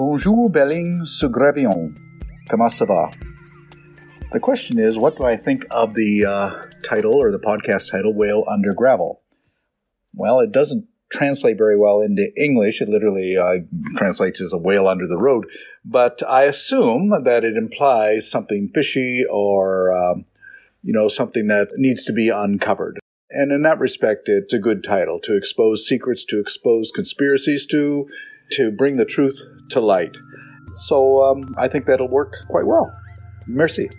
Bonjour, Belling Sugrevion. Comment ça va? The question is, what do I think of the uh, title or the podcast title, Whale Under Gravel? Well, it doesn't translate very well into English. It literally uh, translates as a whale under the road, but I assume that it implies something fishy or, um, you know, something that needs to be uncovered. And in that respect, it's a good title to expose secrets, to expose conspiracies, to to bring the truth to light. So um, I think that'll work quite well. Merci.